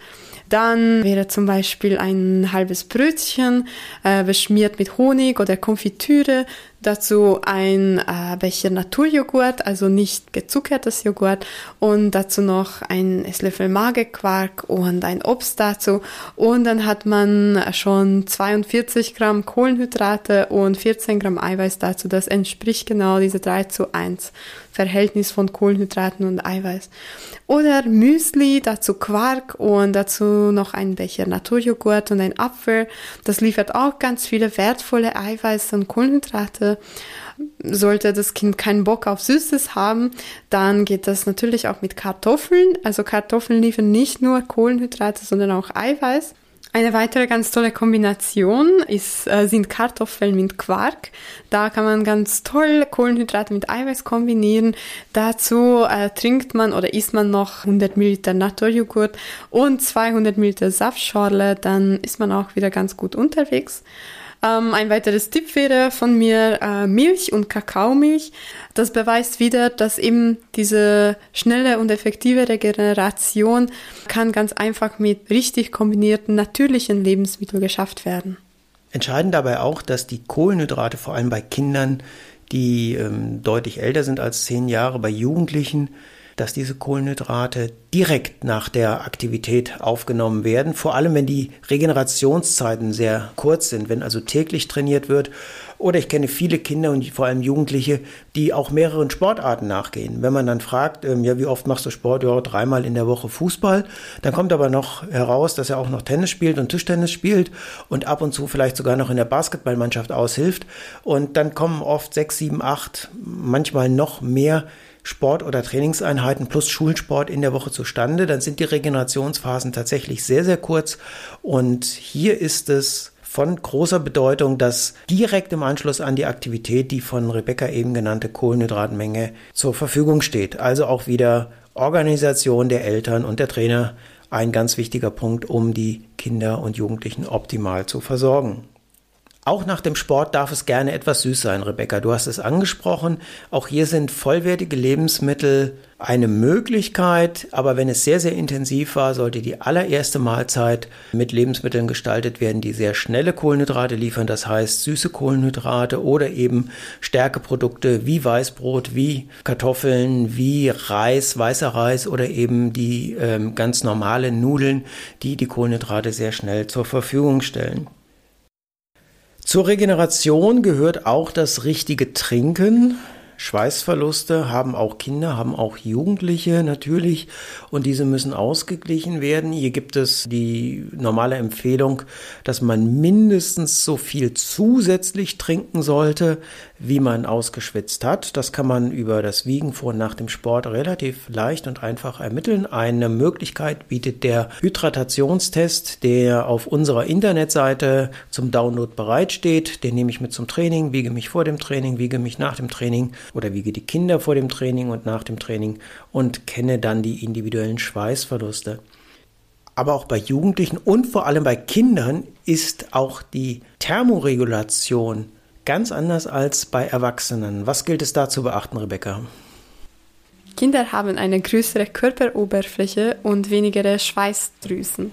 Dann wäre zum Beispiel ein halbes Brötchen äh, beschmiert mit Honig oder Konfitüre dazu ein äh, Becher Naturjoghurt, also nicht gezuckertes Joghurt und dazu noch ein Esslöffel Magerquark und ein Obst dazu und dann hat man schon 42 Gramm Kohlenhydrate und 14 Gramm Eiweiß dazu. Das entspricht genau diese 3 zu 1 Verhältnis von Kohlenhydraten und Eiweiß. Oder Müsli, dazu Quark und dazu noch ein Becher Naturjoghurt und ein Apfel. Das liefert auch ganz viele wertvolle Eiweiß und Kohlenhydrate sollte das Kind keinen Bock auf Süßes haben, dann geht das natürlich auch mit Kartoffeln. Also Kartoffeln liefern nicht nur Kohlenhydrate, sondern auch Eiweiß. Eine weitere ganz tolle Kombination ist, äh, sind Kartoffeln mit Quark. Da kann man ganz toll Kohlenhydrate mit Eiweiß kombinieren. Dazu äh, trinkt man oder isst man noch 100 Milliliter Naturjoghurt und 200 Milliliter Saftschorle. Dann ist man auch wieder ganz gut unterwegs. Ähm, ein weiteres Tipp wäre von mir äh, Milch und Kakaomilch. Das beweist wieder, dass eben diese schnelle und effektive Regeneration kann ganz einfach mit richtig kombinierten natürlichen Lebensmitteln geschafft werden. Entscheidend dabei auch, dass die Kohlenhydrate vor allem bei Kindern, die ähm, deutlich älter sind als zehn Jahre, bei Jugendlichen dass diese Kohlenhydrate direkt nach der Aktivität aufgenommen werden, vor allem wenn die Regenerationszeiten sehr kurz sind, wenn also täglich trainiert wird. Oder ich kenne viele Kinder und vor allem Jugendliche, die auch mehreren Sportarten nachgehen. Wenn man dann fragt, ähm, ja, wie oft machst du Sport? Ja, dreimal in der Woche Fußball. Dann kommt aber noch heraus, dass er auch noch Tennis spielt und Tischtennis spielt und ab und zu vielleicht sogar noch in der Basketballmannschaft aushilft. Und dann kommen oft sechs, sieben, acht, manchmal noch mehr Sport- oder Trainingseinheiten plus Schulsport in der Woche zustande, dann sind die Regenerationsphasen tatsächlich sehr, sehr kurz. Und hier ist es von großer Bedeutung, dass direkt im Anschluss an die Aktivität die von Rebecca eben genannte Kohlenhydratmenge zur Verfügung steht. Also auch wieder Organisation der Eltern und der Trainer ein ganz wichtiger Punkt, um die Kinder und Jugendlichen optimal zu versorgen. Auch nach dem Sport darf es gerne etwas süß sein, Rebecca. Du hast es angesprochen. Auch hier sind vollwertige Lebensmittel eine Möglichkeit, aber wenn es sehr, sehr intensiv war, sollte die allererste Mahlzeit mit Lebensmitteln gestaltet werden, die sehr schnelle Kohlenhydrate liefern, das heißt süße Kohlenhydrate oder eben Stärkeprodukte wie Weißbrot, wie Kartoffeln, wie Reis, weißer Reis oder eben die ähm, ganz normalen Nudeln, die die Kohlenhydrate sehr schnell zur Verfügung stellen. Zur Regeneration gehört auch das richtige Trinken. Schweißverluste haben auch Kinder, haben auch Jugendliche natürlich und diese müssen ausgeglichen werden. Hier gibt es die normale Empfehlung, dass man mindestens so viel zusätzlich trinken sollte, wie man ausgeschwitzt hat. Das kann man über das Wiegen vor und nach dem Sport relativ leicht und einfach ermitteln. Eine Möglichkeit bietet der Hydratationstest, der auf unserer Internetseite zum Download bereitsteht. Den nehme ich mit zum Training, wiege mich vor dem Training, wiege mich nach dem Training oder wiege die Kinder vor dem Training und nach dem Training und kenne dann die individuellen Schweißverluste. Aber auch bei Jugendlichen und vor allem bei Kindern ist auch die Thermoregulation ganz anders als bei Erwachsenen. Was gilt es da zu beachten, Rebecca? Kinder haben eine größere Körperoberfläche und weniger Schweißdrüsen.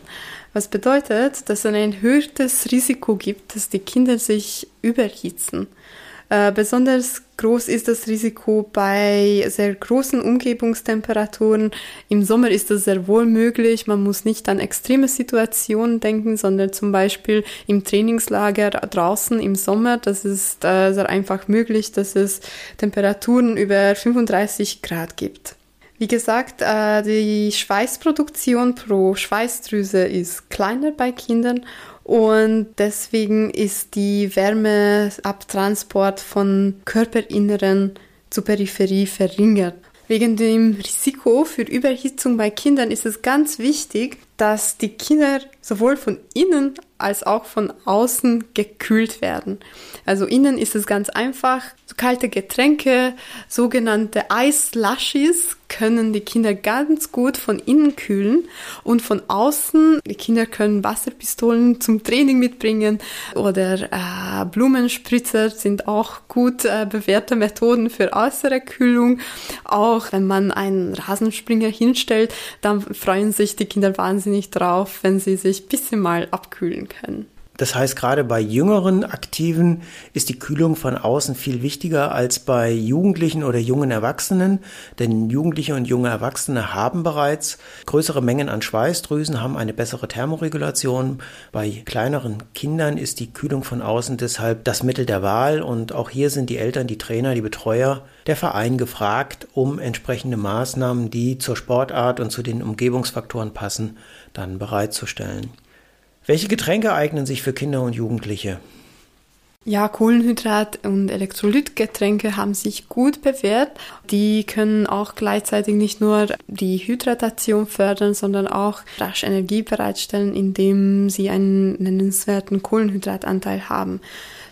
Was bedeutet, dass es ein erhöhtes Risiko gibt, dass die Kinder sich überhitzen. Äh, besonders groß ist das Risiko bei sehr großen Umgebungstemperaturen. Im Sommer ist das sehr wohl möglich. Man muss nicht an extreme Situationen denken, sondern zum Beispiel im Trainingslager draußen im Sommer. Das ist äh, sehr einfach möglich, dass es Temperaturen über 35 Grad gibt. Wie gesagt, äh, die Schweißproduktion pro Schweißdrüse ist kleiner bei Kindern und deswegen ist die Wärmeabtransport von Körperinneren zur Peripherie verringert. Wegen dem Risiko für Überhitzung bei Kindern ist es ganz wichtig, dass die Kinder sowohl von innen als auch von außen gekühlt werden. Also innen ist es ganz einfach. Kalte Getränke, sogenannte Eislushis, können die Kinder ganz gut von innen kühlen und von außen, die Kinder können Wasserpistolen zum Training mitbringen oder äh, Blumenspritzer sind auch gut äh, bewährte Methoden für äußere Kühlung. Auch wenn man einen Rasenspringer hinstellt, dann freuen sich die Kinder wahnsinnig drauf, wenn sie sich ein bisschen mal abkühlen können. Das heißt, gerade bei jüngeren Aktiven ist die Kühlung von außen viel wichtiger als bei Jugendlichen oder jungen Erwachsenen, denn Jugendliche und junge Erwachsene haben bereits größere Mengen an Schweißdrüsen, haben eine bessere Thermoregulation. Bei kleineren Kindern ist die Kühlung von außen deshalb das Mittel der Wahl und auch hier sind die Eltern, die Trainer, die Betreuer, der Verein gefragt, um entsprechende Maßnahmen, die zur Sportart und zu den Umgebungsfaktoren passen, dann bereitzustellen. Welche Getränke eignen sich für Kinder und Jugendliche? Ja, Kohlenhydrat- und Elektrolytgetränke haben sich gut bewährt. Die können auch gleichzeitig nicht nur die Hydratation fördern, sondern auch rasch Energie bereitstellen, indem sie einen nennenswerten Kohlenhydratanteil haben.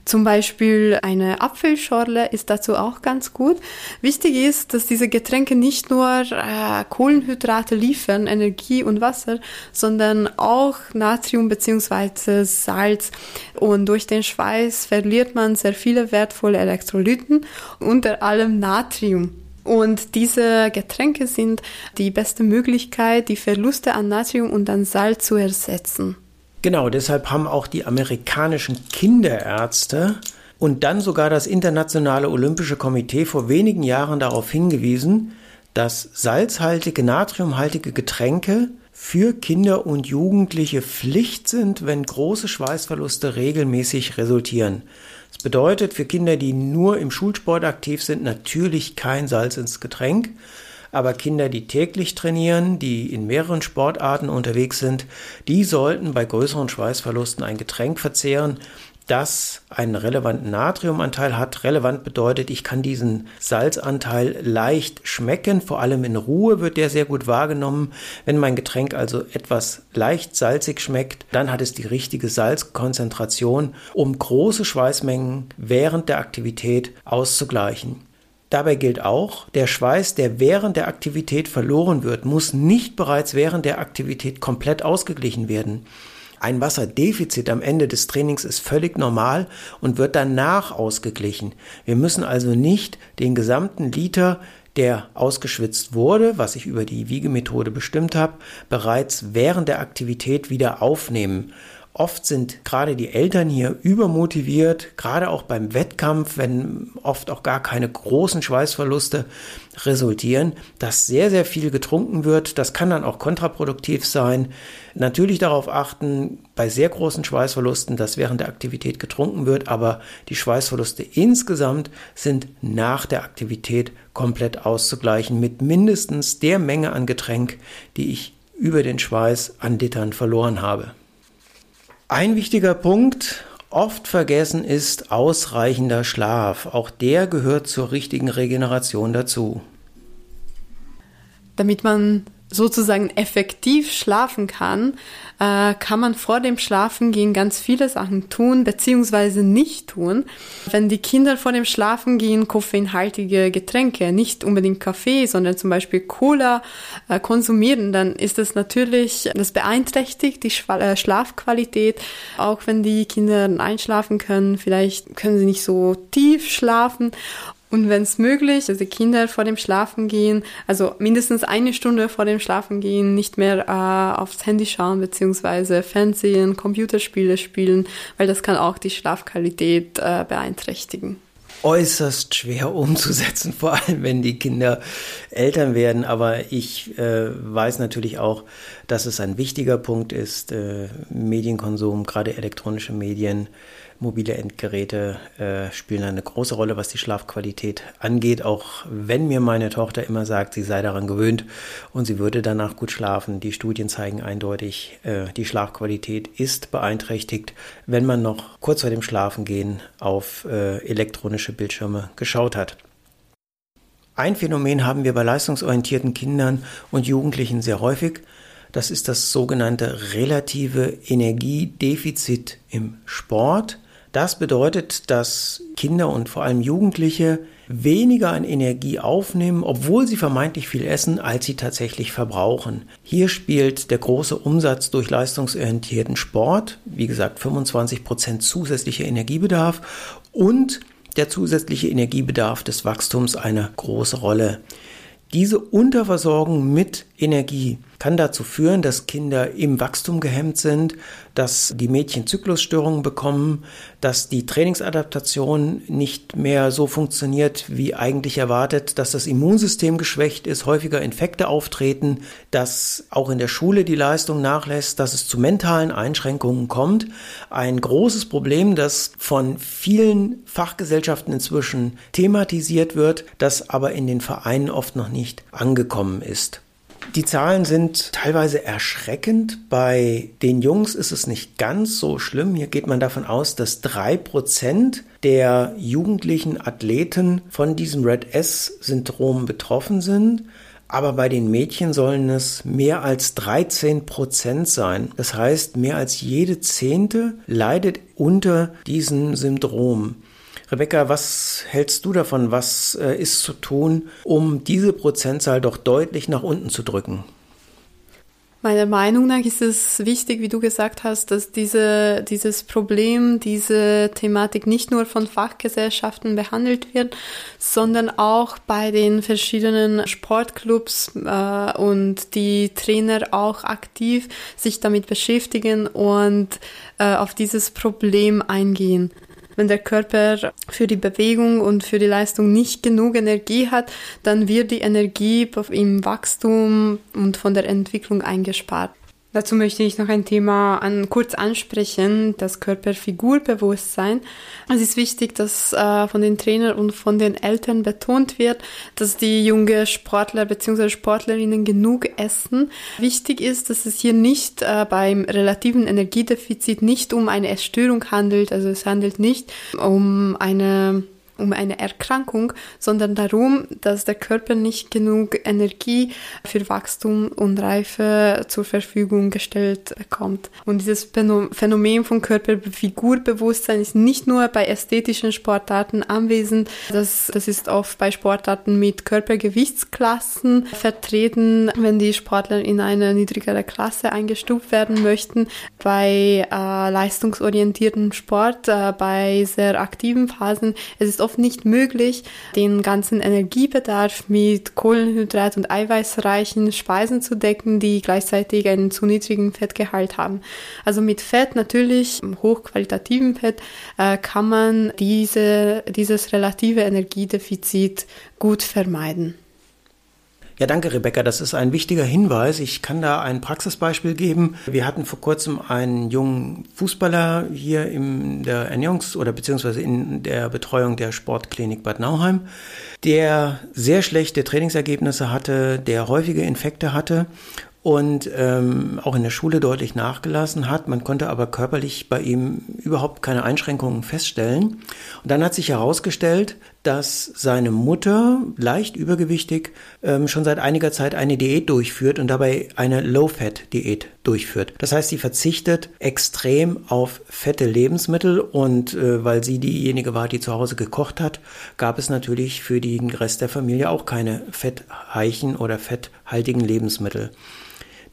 Zum Beispiel eine Apfelschorle ist dazu auch ganz gut. Wichtig ist, dass diese Getränke nicht nur äh, Kohlenhydrate liefern, Energie und Wasser, sondern auch Natrium bzw. Salz. Und durch den Schweiß verliert man sehr viele wertvolle Elektrolyten, unter allem Natrium. Und diese Getränke sind die beste Möglichkeit, die Verluste an Natrium und an Salz zu ersetzen. Genau, deshalb haben auch die amerikanischen Kinderärzte und dann sogar das Internationale Olympische Komitee vor wenigen Jahren darauf hingewiesen, dass salzhaltige, natriumhaltige Getränke für Kinder und Jugendliche Pflicht sind, wenn große Schweißverluste regelmäßig resultieren. Das bedeutet für Kinder, die nur im Schulsport aktiv sind, natürlich kein Salz ins Getränk, aber Kinder, die täglich trainieren, die in mehreren Sportarten unterwegs sind, die sollten bei größeren Schweißverlusten ein Getränk verzehren, das einen relevanten Natriumanteil hat. Relevant bedeutet, ich kann diesen Salzanteil leicht schmecken, vor allem in Ruhe wird der sehr gut wahrgenommen. Wenn mein Getränk also etwas leicht salzig schmeckt, dann hat es die richtige Salzkonzentration, um große Schweißmengen während der Aktivität auszugleichen. Dabei gilt auch, der Schweiß, der während der Aktivität verloren wird, muss nicht bereits während der Aktivität komplett ausgeglichen werden. Ein Wasserdefizit am Ende des Trainings ist völlig normal und wird danach ausgeglichen. Wir müssen also nicht den gesamten Liter, der ausgeschwitzt wurde, was ich über die Wiegemethode bestimmt habe, bereits während der Aktivität wieder aufnehmen. Oft sind gerade die Eltern hier übermotiviert, gerade auch beim Wettkampf, wenn oft auch gar keine großen Schweißverluste resultieren, dass sehr, sehr viel getrunken wird. Das kann dann auch kontraproduktiv sein. Natürlich darauf achten, bei sehr großen Schweißverlusten, dass während der Aktivität getrunken wird, aber die Schweißverluste insgesamt sind nach der Aktivität komplett auszugleichen mit mindestens der Menge an Getränk, die ich über den Schweiß an Litern verloren habe. Ein wichtiger Punkt, oft vergessen, ist ausreichender Schlaf. Auch der gehört zur richtigen Regeneration dazu. Damit man sozusagen effektiv schlafen kann, äh, kann man vor dem Schlafengehen ganz viele Sachen tun beziehungsweise nicht tun. Wenn die Kinder vor dem Schlafengehen koffeinhaltige Getränke, nicht unbedingt Kaffee, sondern zum Beispiel Cola äh, konsumieren, dann ist das natürlich, das beeinträchtigt die äh, Schlafqualität. Auch wenn die Kinder einschlafen können, vielleicht können sie nicht so tief schlafen Und wenn es möglich, also Kinder vor dem Schlafengehen, also mindestens eine Stunde vor dem Schlafengehen nicht mehr äh, aufs Handy schauen beziehungsweise Fernsehen, Computerspiele spielen, weil das kann auch die Schlafqualität äh, beeinträchtigen äußerst schwer umzusetzen, (laughs) vor allem wenn die Kinder Eltern werden. Aber ich äh, weiß natürlich auch, dass es ein wichtiger Punkt ist, äh, Medienkonsum, gerade elektronische Medien Mobile Endgeräte äh, spielen eine große Rolle, was die Schlafqualität angeht, auch wenn mir meine Tochter immer sagt, sie sei daran gewöhnt und sie würde danach gut schlafen. Die Studien zeigen eindeutig, äh, die Schlafqualität ist beeinträchtigt, wenn man noch kurz vor dem Schlafengehen auf äh, elektronische Bildschirme geschaut hat. Ein Phänomen haben wir bei leistungsorientierten Kindern und Jugendlichen sehr häufig. Das ist das sogenannte relative Energiedefizit im Sport. Das bedeutet, dass Kinder und vor allem Jugendliche weniger an Energie aufnehmen, obwohl sie vermeintlich viel essen, als sie tatsächlich verbrauchen. Hier spielt der große Umsatz durch leistungsorientierten Sport, wie gesagt 25 Prozent zusätzlicher Energiebedarf und der zusätzliche Energiebedarf des Wachstums eine große Rolle. Diese Unterversorgung mit Energie kann dazu führen, dass Kinder im Wachstum gehemmt sind, dass die Mädchen Zyklusstörungen bekommen, dass die Trainingsadaptation nicht mehr so funktioniert wie eigentlich erwartet, dass das Immunsystem geschwächt ist, häufiger Infekte auftreten, dass auch in der Schule die Leistung nachlässt, dass es zu mentalen Einschränkungen kommt. Ein großes Problem, das von vielen Fachgesellschaften inzwischen thematisiert wird, das aber in den Vereinen oft noch nicht angekommen ist. Die Zahlen sind teilweise erschreckend. Bei den Jungs ist es nicht ganz so schlimm. Hier geht man davon aus, dass drei Prozent der jugendlichen Athleten von diesem Red S-Syndrom betroffen sind. Aber bei den Mädchen sollen es mehr als 13 Prozent sein. Das heißt, mehr als jede Zehnte leidet unter diesem Syndrom. Rebecca, was hältst du davon? Was äh, ist zu tun, um diese Prozentzahl doch deutlich nach unten zu drücken? Meiner Meinung nach ist es wichtig, wie du gesagt hast, dass diese, dieses Problem, diese Thematik nicht nur von Fachgesellschaften behandelt wird, sondern auch bei den verschiedenen Sportclubs äh, und die Trainer auch aktiv sich damit beschäftigen und äh, auf dieses Problem eingehen. Wenn der Körper für die Bewegung und für die Leistung nicht genug Energie hat, dann wird die Energie im Wachstum und von der Entwicklung eingespart. Dazu möchte ich noch ein Thema an, kurz ansprechen, das Körperfigurbewusstsein. Es ist wichtig, dass äh, von den Trainern und von den Eltern betont wird, dass die junge Sportler bzw. Sportlerinnen genug essen. Wichtig ist, dass es hier nicht äh, beim relativen Energiedefizit nicht um eine Essstörung handelt, also es handelt nicht um eine um eine Erkrankung, sondern darum, dass der Körper nicht genug Energie für Wachstum und Reife zur Verfügung gestellt bekommt. Und dieses Phänomen von Körperfigurbewusstsein ist nicht nur bei ästhetischen Sportarten anwesend, das, das ist oft bei Sportarten mit Körpergewichtsklassen vertreten, wenn die Sportler in eine niedrigere Klasse eingestuft werden möchten. Bei äh, leistungsorientierten Sport, äh, bei sehr aktiven Phasen, es ist oft oft nicht möglich, den ganzen Energiebedarf mit Kohlenhydrat- und eiweißreichen Speisen zu decken, die gleichzeitig einen zu niedrigen Fettgehalt haben. Also mit Fett natürlich, hochqualitativen Fett, äh, kann man diese, dieses relative Energiedefizit gut vermeiden. Ja, danke, Rebecca. Das ist ein wichtiger Hinweis. Ich kann da ein Praxisbeispiel geben. Wir hatten vor kurzem einen jungen Fußballer hier in der Ernährungs- oder beziehungsweise in der Betreuung der Sportklinik Bad Nauheim, der sehr schlechte Trainingsergebnisse hatte, der häufige Infekte hatte und ähm, auch in der Schule deutlich nachgelassen hat. Man konnte aber körperlich bei ihm überhaupt keine Einschränkungen feststellen. Und dann hat sich herausgestellt, dass seine Mutter, leicht übergewichtig, ähm, schon seit einiger Zeit eine Diät durchführt und dabei eine Low-Fat-Diät durchführt. Das heißt, sie verzichtet extrem auf fette Lebensmittel und äh, weil sie diejenige war, die zu Hause gekocht hat, gab es natürlich für den Rest der Familie auch keine fettreichen oder fetthaltigen Lebensmittel.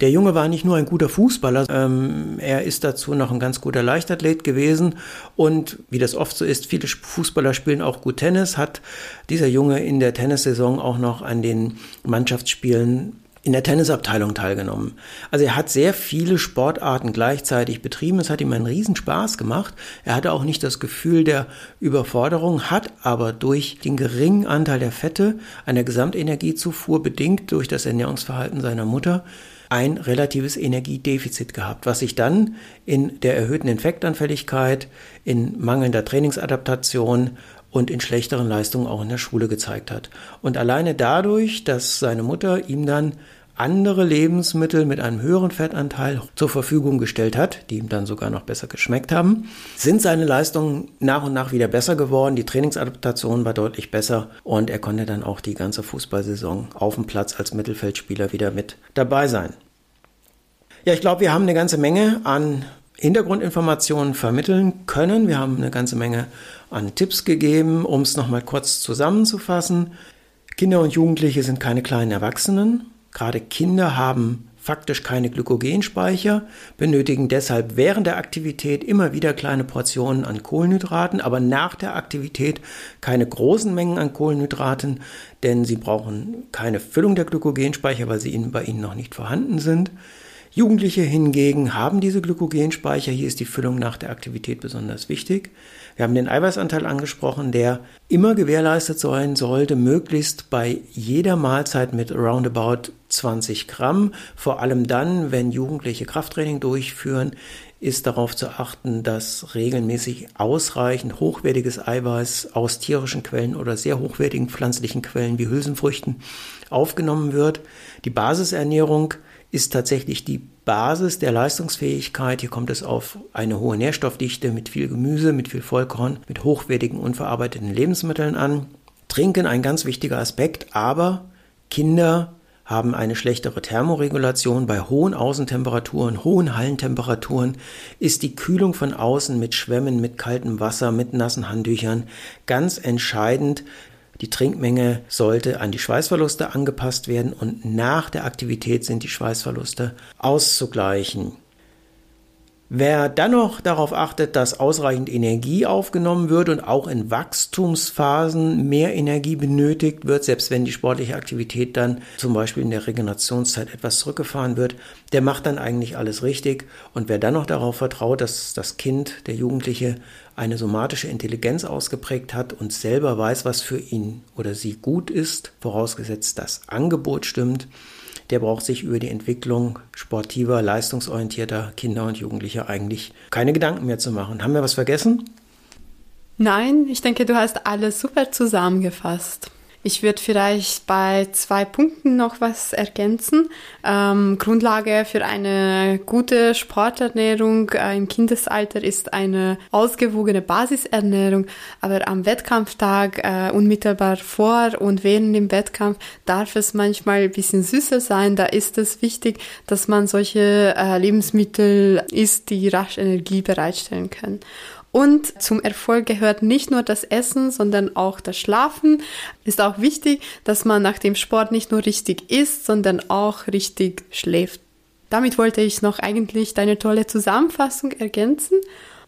Der Junge war nicht nur ein guter Fußballer, ähm, er ist dazu noch ein ganz guter Leichtathlet gewesen und wie das oft so ist, viele Fußballer spielen auch gut Tennis, hat dieser Junge in der Tennissaison auch noch an den Mannschaftsspielen in der Tennisabteilung teilgenommen. Also er hat sehr viele Sportarten gleichzeitig betrieben. Es hat ihm einen Riesenspaß gemacht. Er hatte auch nicht das Gefühl der Überforderung, hat aber durch den geringen Anteil der Fette der Gesamtenergiezufuhr bedingt durch das Ernährungsverhalten seiner Mutter ein relatives Energiedefizit gehabt, was sich dann in der erhöhten Infektanfälligkeit, in mangelnder Trainingsadaptation und in schlechteren Leistungen auch in der Schule gezeigt hat. Und alleine dadurch, dass seine Mutter ihm dann andere Lebensmittel mit einem höheren Fettanteil zur Verfügung gestellt hat, die ihm dann sogar noch besser geschmeckt haben, sind seine Leistungen nach und nach wieder besser geworden. Die Trainingsadaptation war deutlich besser und er konnte dann auch die ganze Fußballsaison auf dem Platz als Mittelfeldspieler wieder mit dabei sein. Ja, ich glaube, wir haben eine ganze Menge an Hintergrundinformationen vermitteln können. Wir haben eine ganze Menge an Tipps gegeben, um es nochmal kurz zusammenzufassen. Kinder und Jugendliche sind keine kleinen Erwachsenen. Gerade Kinder haben faktisch keine Glykogenspeicher, benötigen deshalb während der Aktivität immer wieder kleine Portionen an Kohlenhydraten, aber nach der Aktivität keine großen Mengen an Kohlenhydraten, denn sie brauchen keine Füllung der Glykogenspeicher, weil sie bei ihnen noch nicht vorhanden sind. Jugendliche hingegen haben diese Glykogenspeicher. Hier ist die Füllung nach der Aktivität besonders wichtig. Wir haben den Eiweißanteil angesprochen, der immer gewährleistet sein sollte, möglichst bei jeder Mahlzeit mit roundabout 20 Gramm. Vor allem dann, wenn Jugendliche Krafttraining durchführen, ist darauf zu achten, dass regelmäßig ausreichend hochwertiges Eiweiß aus tierischen Quellen oder sehr hochwertigen pflanzlichen Quellen wie Hülsenfrüchten aufgenommen wird. Die Basisernährung ist tatsächlich die Basis der Leistungsfähigkeit. Hier kommt es auf eine hohe Nährstoffdichte mit viel Gemüse, mit viel Vollkorn, mit hochwertigen unverarbeiteten Lebensmitteln an. Trinken ein ganz wichtiger Aspekt, aber Kinder haben eine schlechtere Thermoregulation. Bei hohen Außentemperaturen, hohen Hallentemperaturen ist die Kühlung von außen mit Schwämmen, mit kaltem Wasser, mit nassen Handtüchern ganz entscheidend die Trinkmenge sollte an die Schweißverluste angepasst werden und nach der Aktivität sind die Schweißverluste auszugleichen. Wer dann noch darauf achtet, dass ausreichend Energie aufgenommen wird und auch in Wachstumsphasen mehr Energie benötigt wird, selbst wenn die sportliche Aktivität dann zum Beispiel in der Regenerationszeit etwas zurückgefahren wird, der macht dann eigentlich alles richtig. Und wer dann noch darauf vertraut, dass das Kind, der Jugendliche, eine somatische Intelligenz ausgeprägt hat und selber weiß, was für ihn oder sie gut ist, vorausgesetzt das Angebot stimmt, der braucht sich über die Entwicklung sportiver, leistungsorientierter Kinder und Jugendlicher eigentlich keine Gedanken mehr zu machen. Haben wir was vergessen? Nein, ich denke, du hast alles super zusammengefasst. Ich würde vielleicht bei zwei Punkten noch was ergänzen. Ähm, Grundlage für eine gute Sporternährung äh, im Kindesalter ist eine ausgewogene Basisernährung, aber am Wettkampftag äh, unmittelbar vor und während dem Wettkampf darf es manchmal ein bisschen süßer sein. Da ist es wichtig, dass man solche äh, Lebensmittel isst, die rasch Energie bereitstellen können. Und zum Erfolg gehört nicht nur das Essen, sondern auch das Schlafen. Ist auch wichtig, dass man nach dem Sport nicht nur richtig isst, sondern auch richtig schläft. Damit wollte ich noch eigentlich deine tolle Zusammenfassung ergänzen.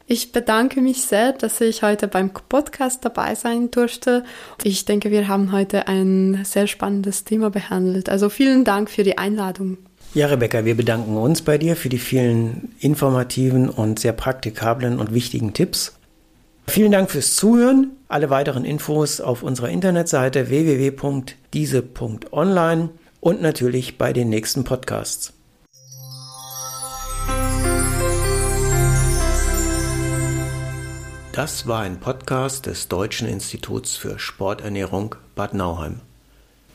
Ich bedanke mich sehr, dass ich heute beim Podcast dabei sein durfte. Ich denke, wir haben heute ein sehr spannendes Thema behandelt. Also vielen Dank für die Einladung. Ja, Rebecca, wir bedanken uns bei dir für die vielen informativen und sehr praktikablen und wichtigen Tipps. Vielen Dank fürs Zuhören. Alle weiteren Infos auf unserer Internetseite www.diese.online und natürlich bei den nächsten Podcasts. Das war ein Podcast des Deutschen Instituts für Sporternährung Bad Nauheim.